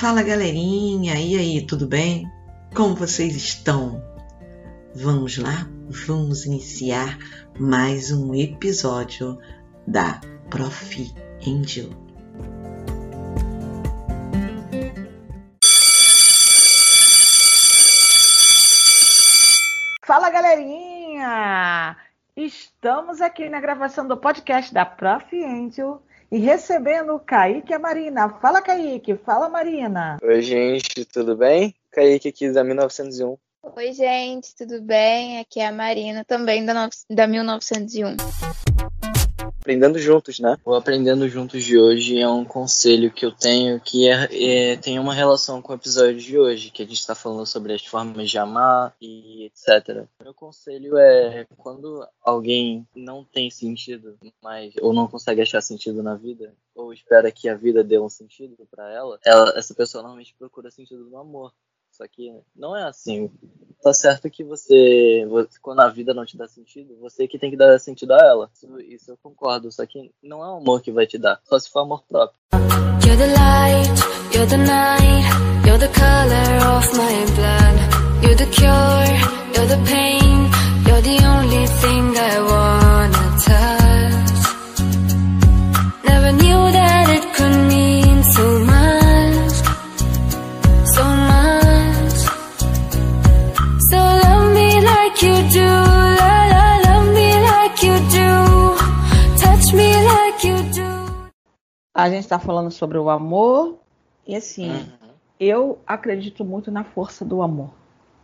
Fala galerinha, e aí, tudo bem? Como vocês estão? Vamos lá? Vamos iniciar mais um episódio da Prof. Angel. Fala galerinha! Estamos aqui na gravação do podcast da Prof. Angel e recebendo o Kaique e a Marina. Fala, Kaique. Fala, Marina. Oi, gente, tudo bem? Kaique aqui da 1901. Oi, gente, tudo bem? Aqui é a Marina, também da, no... da 1901 aprendendo juntos, né? O aprendendo juntos de hoje é um conselho que eu tenho que é, é, tem uma relação com o episódio de hoje, que a gente está falando sobre as formas de amar e etc. Meu conselho é quando alguém não tem sentido mais ou não consegue achar sentido na vida ou espera que a vida dê um sentido para ela, ela, essa pessoa normalmente procura sentido no amor. Só que não é assim. Tá certo que você, quando a vida não te dá sentido, você que tem que dar sentido a ela. Isso, isso eu concordo. Só que não é o amor que vai te dar, só se for amor próprio. You're the light, you're the night, you're the color of my blood. You're the cure, you're the pain, you're the only thing I wanna A gente está falando sobre o amor e assim, uhum. eu acredito muito na força do amor,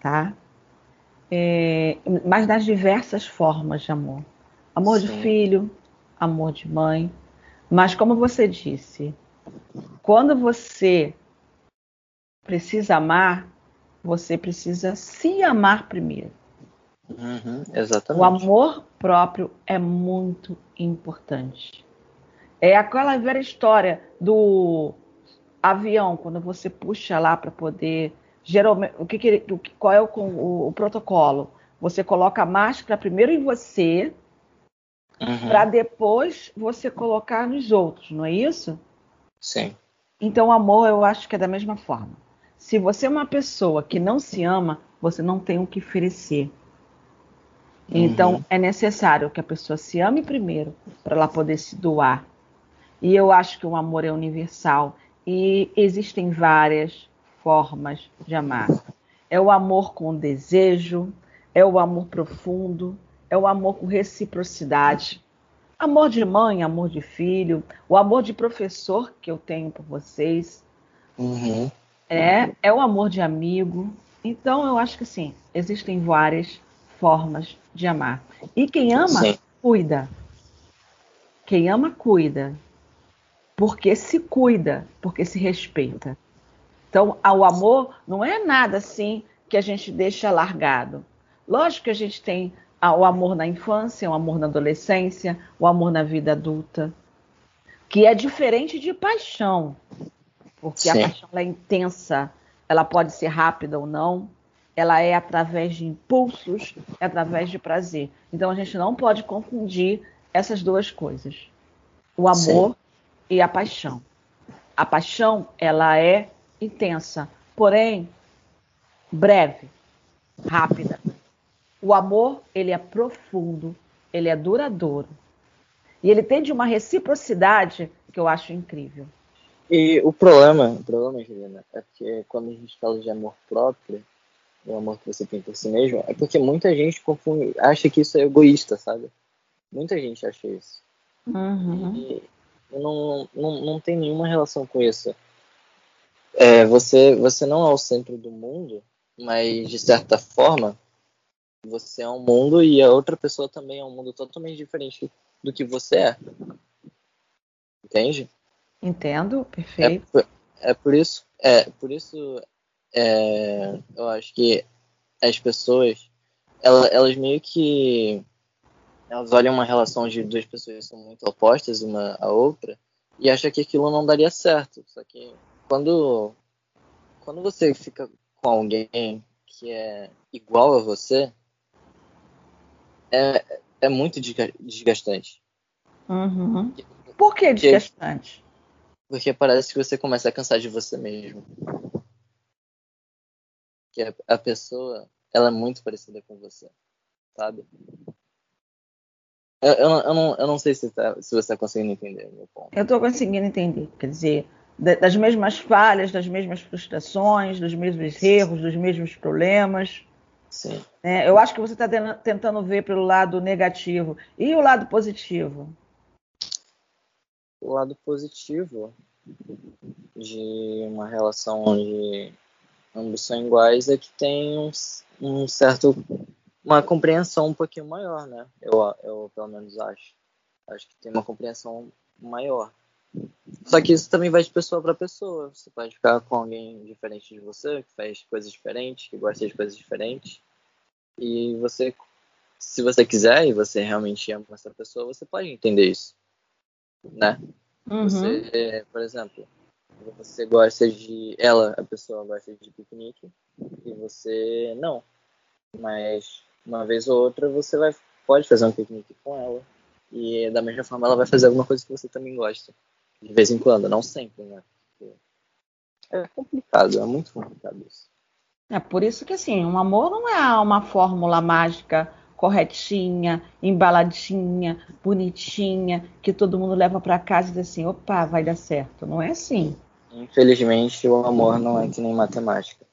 tá? É, mas nas diversas formas de amor. Amor Sim. de filho, amor de mãe. Mas como você disse, quando você precisa amar, você precisa se amar primeiro. Uhum, exatamente. O amor próprio é muito importante. É aquela velha história do avião, quando você puxa lá para poder. Geralmente, o que, que qual é o, o, o, protocolo? Você coloca a máscara primeiro em você, uhum. para depois você colocar nos outros, não é isso? Sim. Então, o amor, eu acho que é da mesma forma. Se você é uma pessoa que não se ama, você não tem o que oferecer. Então, uhum. é necessário que a pessoa se ame primeiro para ela poder se doar. E eu acho que o amor é universal e existem várias formas de amar. É o amor com desejo, é o amor profundo, é o amor com reciprocidade. Amor de mãe, amor de filho, o amor de professor que eu tenho por vocês. Uhum. É, é o amor de amigo. Então, eu acho que sim, existem várias formas de amar. E quem ama, sim. cuida. Quem ama, cuida porque se cuida, porque se respeita. Então, o amor não é nada assim que a gente deixa largado. Lógico que a gente tem o amor na infância, o amor na adolescência, o amor na vida adulta, que é diferente de paixão, porque Sim. a paixão é intensa, ela pode ser rápida ou não, ela é através de impulsos, é através de prazer. Então a gente não pode confundir essas duas coisas. O amor Sim e a paixão. A paixão, ela é intensa, porém breve, rápida. O amor, ele é profundo, ele é duradouro. E ele tem de uma reciprocidade que eu acho incrível. E o problema, o problema, Juliana, é que quando a gente fala de amor próprio, o amor que você tem por si mesmo, é porque muita gente confunde, acha que isso é egoísta, sabe? Muita gente acha isso. Uhum. E, não, não, não tem nenhuma relação com isso. É, você, você não é o centro do mundo, mas de certa forma você é um mundo e a outra pessoa também é um mundo totalmente diferente do que você é. Entende? Entendo, perfeito. É por, é por isso, é por isso é, eu acho que as pessoas elas, elas meio que elas olham uma relação de duas pessoas que são muito opostas uma à outra e acham que aquilo não daria certo. Só que quando, quando você fica com alguém que é igual a você, é, é muito desgastante. Uhum. Por que desgastante? Porque parece que você começa a cansar de você mesmo. Que a, a pessoa, ela é muito parecida com você, sabe? Eu, eu, eu, não, eu não sei se, tá, se você está conseguindo entender meu ponto. Eu estou conseguindo entender. Quer dizer, das mesmas falhas, das mesmas frustrações, dos mesmos erros, dos mesmos problemas. Sim. É, eu acho que você está tentando ver pelo lado negativo. E o lado positivo? O lado positivo de uma relação onde ambos são iguais é que tem um, um certo uma compreensão um pouquinho maior, né? Eu, eu pelo menos acho. Acho que tem uma compreensão maior. Só que isso também vai de pessoa para pessoa. Você pode ficar com alguém diferente de você, que faz coisas diferentes, que gosta de coisas diferentes. E você, se você quiser e você realmente ama essa pessoa, você pode entender isso, né? Uhum. Você, por exemplo, você gosta de, ela, a pessoa gosta de piquenique e você não. Mas uma vez ou outra você vai pode fazer um piquenique com ela e da mesma forma ela vai fazer alguma coisa que você também gosta de vez em quando, não sempre, né? É complicado, é muito complicado isso. É por isso que assim, um amor não é uma fórmula mágica corretinha, embaladinha, bonitinha, que todo mundo leva para casa e diz assim, opa, vai dar certo. Não é assim. Infelizmente, o amor não é que nem matemática.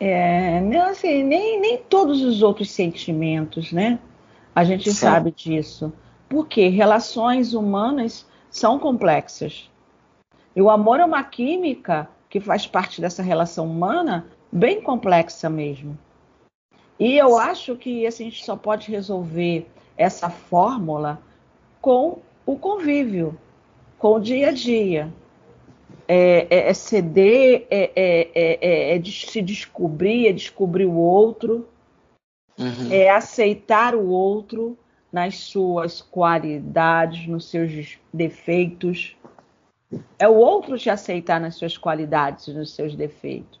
É, não, assim, nem, nem todos os outros sentimentos, né? A gente Sim. sabe disso. Porque relações humanas são complexas. E o amor é uma química que faz parte dessa relação humana bem complexa mesmo. E eu acho que assim, a gente só pode resolver essa fórmula com o convívio, com o dia a dia. É, é, é ceder, é, é, é, é se descobrir, é descobrir o outro, uhum. é aceitar o outro nas suas qualidades, nos seus defeitos. É o outro te aceitar nas suas qualidades, nos seus defeitos.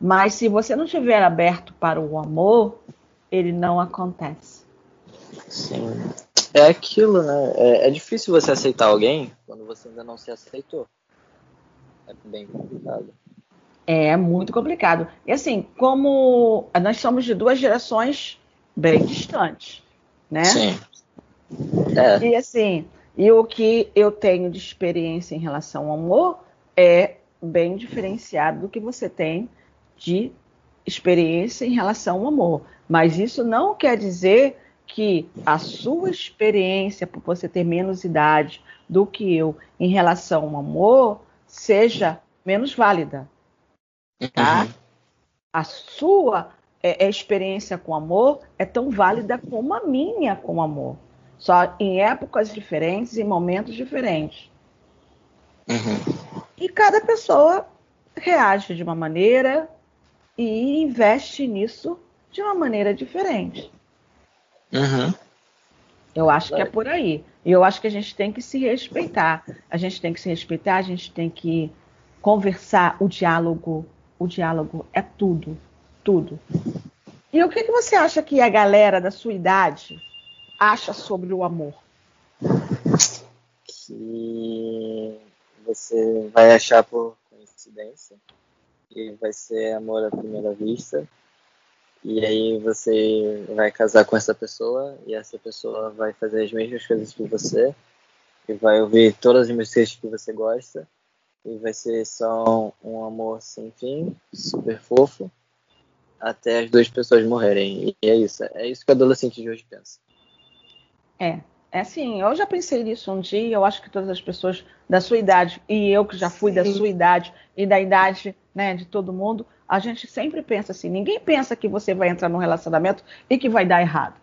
Mas se você não estiver aberto para o amor, ele não acontece. Sim. É aquilo, né? É, é difícil você aceitar alguém quando você ainda não se aceitou. É bem complicado. É muito complicado. E assim, como nós somos de duas gerações bem distantes né? Sim. É. E assim, e o que eu tenho de experiência em relação ao amor é bem diferenciado do que você tem de experiência em relação ao amor. Mas isso não quer dizer que a sua experiência, por você ter menos idade do que eu em relação ao amor, seja menos válida. Tá? Uhum. A sua é, é, experiência com amor é tão válida como a minha com amor. Só em épocas diferentes, em momentos diferentes. Uhum. E cada pessoa reage de uma maneira e investe nisso de uma maneira diferente. Uhum. Eu acho que é por aí. E eu acho que a gente tem que se respeitar. A gente tem que se respeitar, a gente tem que conversar. O diálogo, o diálogo é tudo tudo. E o que, que você acha que a galera da sua idade acha sobre o amor? Que você vai achar por coincidência, que vai ser amor à primeira vista, e aí você vai casar com essa pessoa, e essa pessoa vai fazer as mesmas coisas que você, e vai ouvir todas as músicas que você gosta, e vai ser só um amor sem fim, super fofo, até as duas pessoas morrerem. E é isso. É isso que o adolescente de hoje pensa. É. É assim, eu já pensei nisso um dia, eu acho que todas as pessoas da sua idade, e eu que já fui Sim. da sua idade e da idade né, de todo mundo, a gente sempre pensa assim, ninguém pensa que você vai entrar num relacionamento e que vai dar errado.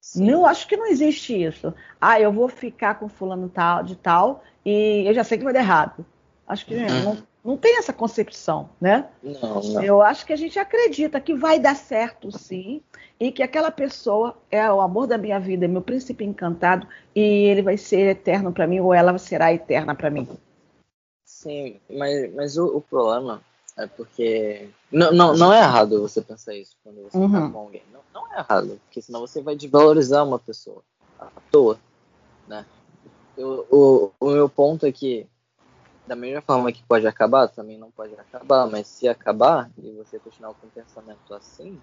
Sim. Não, acho que não existe isso. Ah, eu vou ficar com fulano tal, de tal e eu já sei que vai dar errado. Acho que uhum. não, não tem essa concepção, né? Não, não. Eu acho que a gente acredita que vai dar certo, sim, e que aquela pessoa é o amor da minha vida, é meu príncipe encantado, e ele vai ser eterno para mim, ou ela será eterna para mim. Sim, mas, mas o, o, problema é porque. Não, não, não é errado você pensar isso quando você uhum. tá com alguém. Não, não é errado, porque senão você vai desvalorizar uma pessoa à toa, né? Eu, o, o meu ponto é que, da mesma forma que pode acabar, também não pode acabar, mas se acabar e você continuar com o pensamento assim,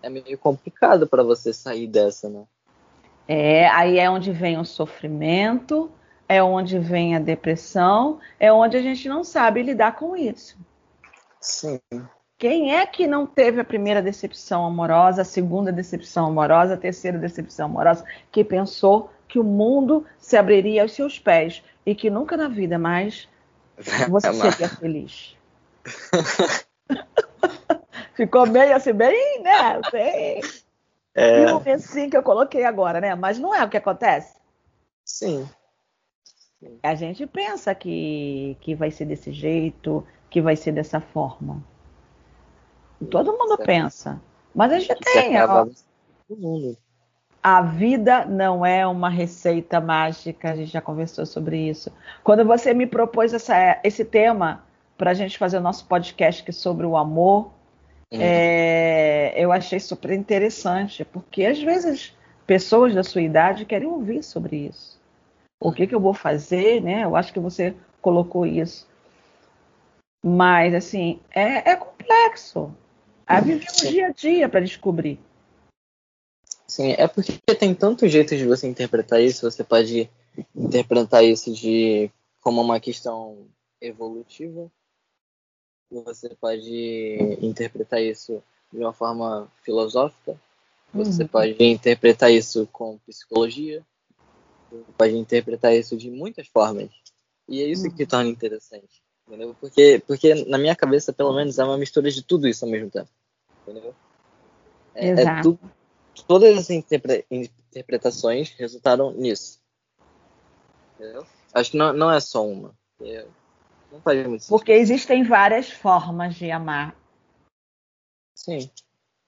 é meio complicado para você sair dessa, né? É, aí é onde vem o sofrimento, é onde vem a depressão, é onde a gente não sabe lidar com isso. Sim. Quem é que não teve a primeira decepção amorosa, a segunda decepção amorosa, a terceira decepção amorosa, que pensou que o mundo se abriria aos seus pés e que nunca na vida mais você seria feliz? Ficou meio assim, bem, né? Bem... É... E o assim que eu coloquei agora, né? Mas não é o que acontece? Sim. A gente pensa que, que vai ser desse jeito, que vai ser dessa forma. Todo mundo certo. pensa. Mas a gente tem. Ó, a vida não é uma receita mágica, a gente já conversou sobre isso. Quando você me propôs essa, esse tema para a gente fazer o nosso podcast é sobre o amor, uhum. é, eu achei super interessante, porque às vezes pessoas da sua idade querem ouvir sobre isso. O que, que eu vou fazer, né? Eu acho que você colocou isso. Mas, assim, é, é complexo. A viver o dia a dia para descobrir. Sim, é porque tem tantos jeitos de você interpretar isso. Você pode interpretar isso de como uma questão evolutiva. Você pode interpretar isso de uma forma filosófica. Você uhum. pode interpretar isso com psicologia. Pode interpretar isso de muitas formas. E é isso uhum. que torna interessante. Entendeu? Porque, porque na minha cabeça, pelo menos, é uma mistura de tudo isso ao mesmo tempo. Entendeu? É, é todas as interpre interpretações resultaram nisso. Entendeu? Acho que não, não é só uma. É, não faz muito Porque existem várias formas de amar. Sim.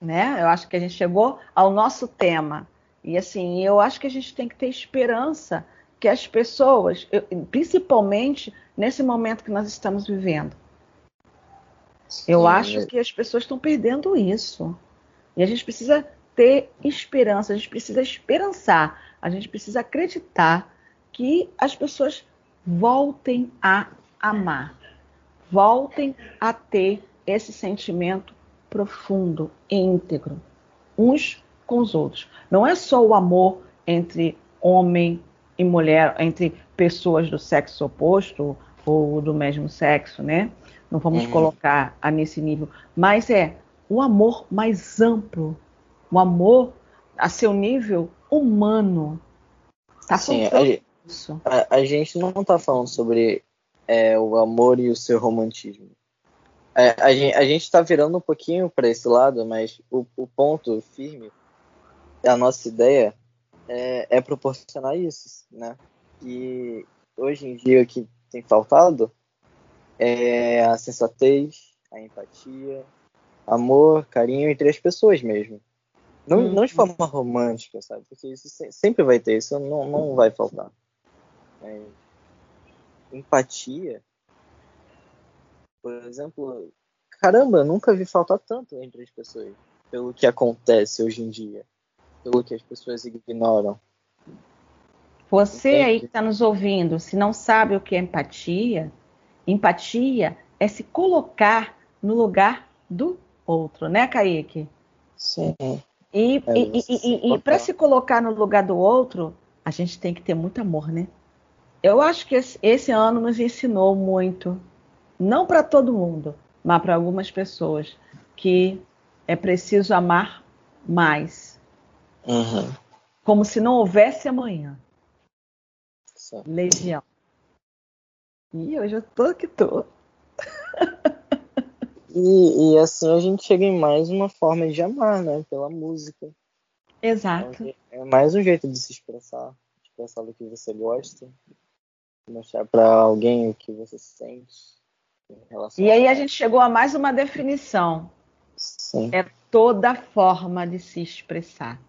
Né? Eu acho que a gente chegou ao nosso tema. E assim, eu acho que a gente tem que ter esperança que as pessoas, principalmente nesse momento que nós estamos vivendo, Sim, eu acho que as pessoas estão perdendo isso. E a gente precisa ter esperança, a gente precisa esperançar, a gente precisa acreditar que as pessoas voltem a amar, voltem a ter esse sentimento profundo, íntegro, uns com os outros. Não é só o amor entre homem e mulher, entre pessoas do sexo oposto ou do mesmo sexo, né? Não vamos uhum. colocar a nesse nível, mas é o amor mais amplo, o amor a seu nível humano. Tá Sim, a, isso. A, a, gente não está falando sobre é, o amor e o seu romantismo. É, a, a gente está virando um pouquinho para esse lado, mas o, o, ponto firme, a nossa ideia é, é proporcionar isso, né? E hoje em dia o que tem faltado é a sensatez, a empatia, amor, carinho entre as pessoas mesmo. Não, hum. não de forma romântica, sabe? Porque isso sempre vai ter, isso não, não vai faltar. É, empatia, por exemplo, caramba, nunca vi faltar tanto entre as pessoas, pelo que acontece hoje em dia, pelo que as pessoas ignoram. Você Entende? aí que está nos ouvindo, se não sabe o que é empatia, Empatia é se colocar no lugar do outro, né, Kaique? Sim. E, é e, e, e para se colocar no lugar do outro, a gente tem que ter muito amor, né? Eu acho que esse, esse ano nos ensinou muito, não para todo mundo, mas para algumas pessoas, que é preciso amar mais. Uhum. Como se não houvesse amanhã. Legião. E hoje eu tô que tô. e, e, assim a gente chega em mais uma forma de amar, né? Pela música. Exato. Então, é mais um jeito de se expressar, expressar do que você gosta, mostrar para alguém o que você sente. e aí a gente chegou a mais uma definição. Sim. É toda forma de se expressar.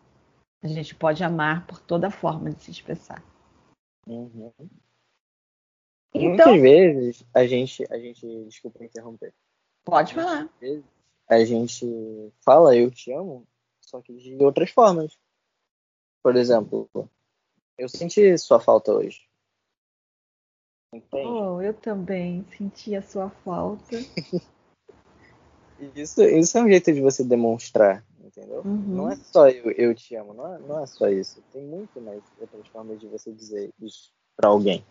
A gente pode amar por toda forma de se expressar. Uhum. Então, Muitas vezes a gente, a gente, desculpa interromper. Pode falar. A gente fala eu te amo, só que de outras formas. Por exemplo, eu senti sua falta hoje. Entende? Oh, eu também senti a sua falta. isso, isso é um jeito de você demonstrar, entendeu? Uhum. Não é só eu, eu te amo, não é, não é só isso. Tem muito mais outras formas de você dizer isso para alguém.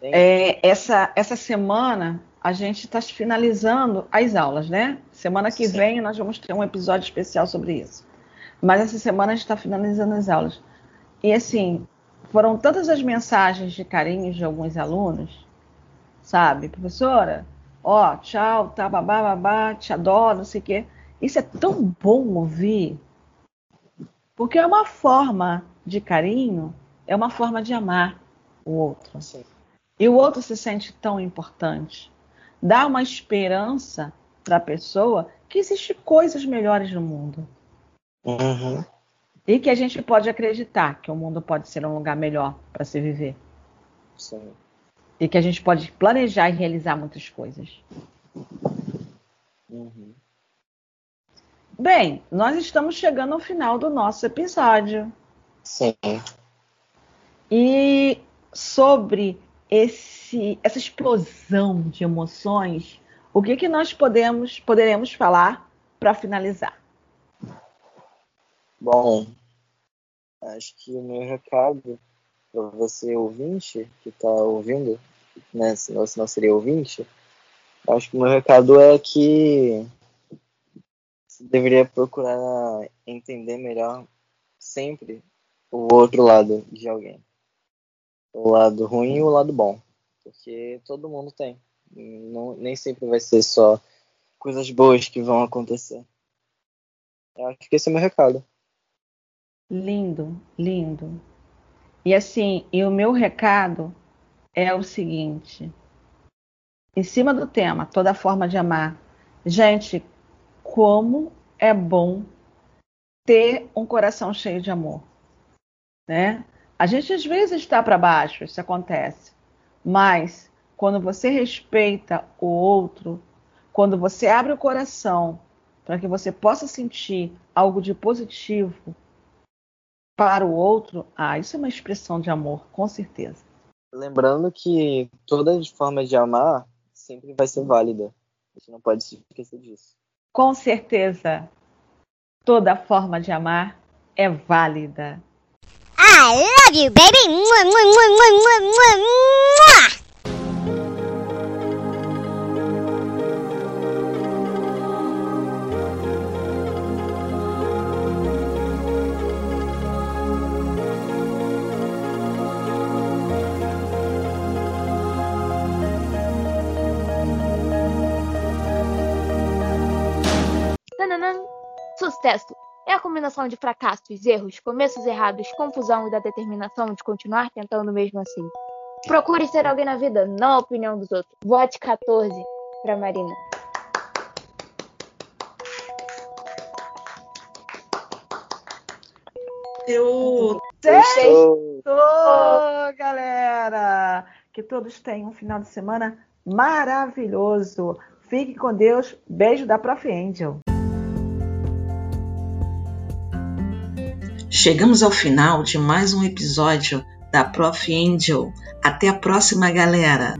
É, essa, essa semana a gente está finalizando as aulas, né? Semana que Sim. vem nós vamos ter um episódio especial sobre isso. Mas essa semana a gente está finalizando as aulas. E assim, foram tantas as mensagens de carinho de alguns alunos, sabe? Professora, ó, tchau, tá, babá, babá, te adoro, não sei o quê. Isso é tão bom ouvir, porque é uma forma de carinho, é uma forma de amar o outro. Sim. E o outro se sente tão importante. Dá uma esperança para a pessoa que existem coisas melhores no mundo. Uhum. E que a gente pode acreditar que o mundo pode ser um lugar melhor para se viver. Sim. E que a gente pode planejar e realizar muitas coisas. Uhum. Bem, nós estamos chegando ao final do nosso episódio. Sim. E sobre esse, essa explosão de emoções, o que, que nós podemos, poderemos falar para finalizar? Bom, acho que o meu recado para você ouvinte que está ouvindo, né, se não, se não seria ouvinte, acho que o meu recado é que você deveria procurar entender melhor sempre o outro lado de alguém o lado ruim e o lado bom, porque todo mundo tem. Não, nem sempre vai ser só coisas boas que vão acontecer. Eu acho que esse é o meu recado. Lindo, lindo. E assim, e o meu recado é o seguinte: em cima do tema, toda forma de amar, gente, como é bom ter um coração cheio de amor, né? A gente às vezes está para baixo, isso acontece. Mas quando você respeita o outro, quando você abre o coração para que você possa sentir algo de positivo para o outro, ah, isso é uma expressão de amor, com certeza. Lembrando que toda forma de amar sempre vai ser válida. A gente não pode se esquecer disso. Com certeza, toda forma de amar é válida. I love you, baby. Mwah, mwah, mwah, Sucesso! É a combinação de fracassos, erros, começos errados, confusão e da determinação de continuar tentando mesmo assim. Procure ser alguém na vida, não a opinião dos outros. Vote 14 para Marina. Eu sextou, galera! Que todos tenham um final de semana maravilhoso. Fique com Deus. Beijo da Prof. Angel. Chegamos ao final de mais um episódio da Prof. Angel. Até a próxima, galera!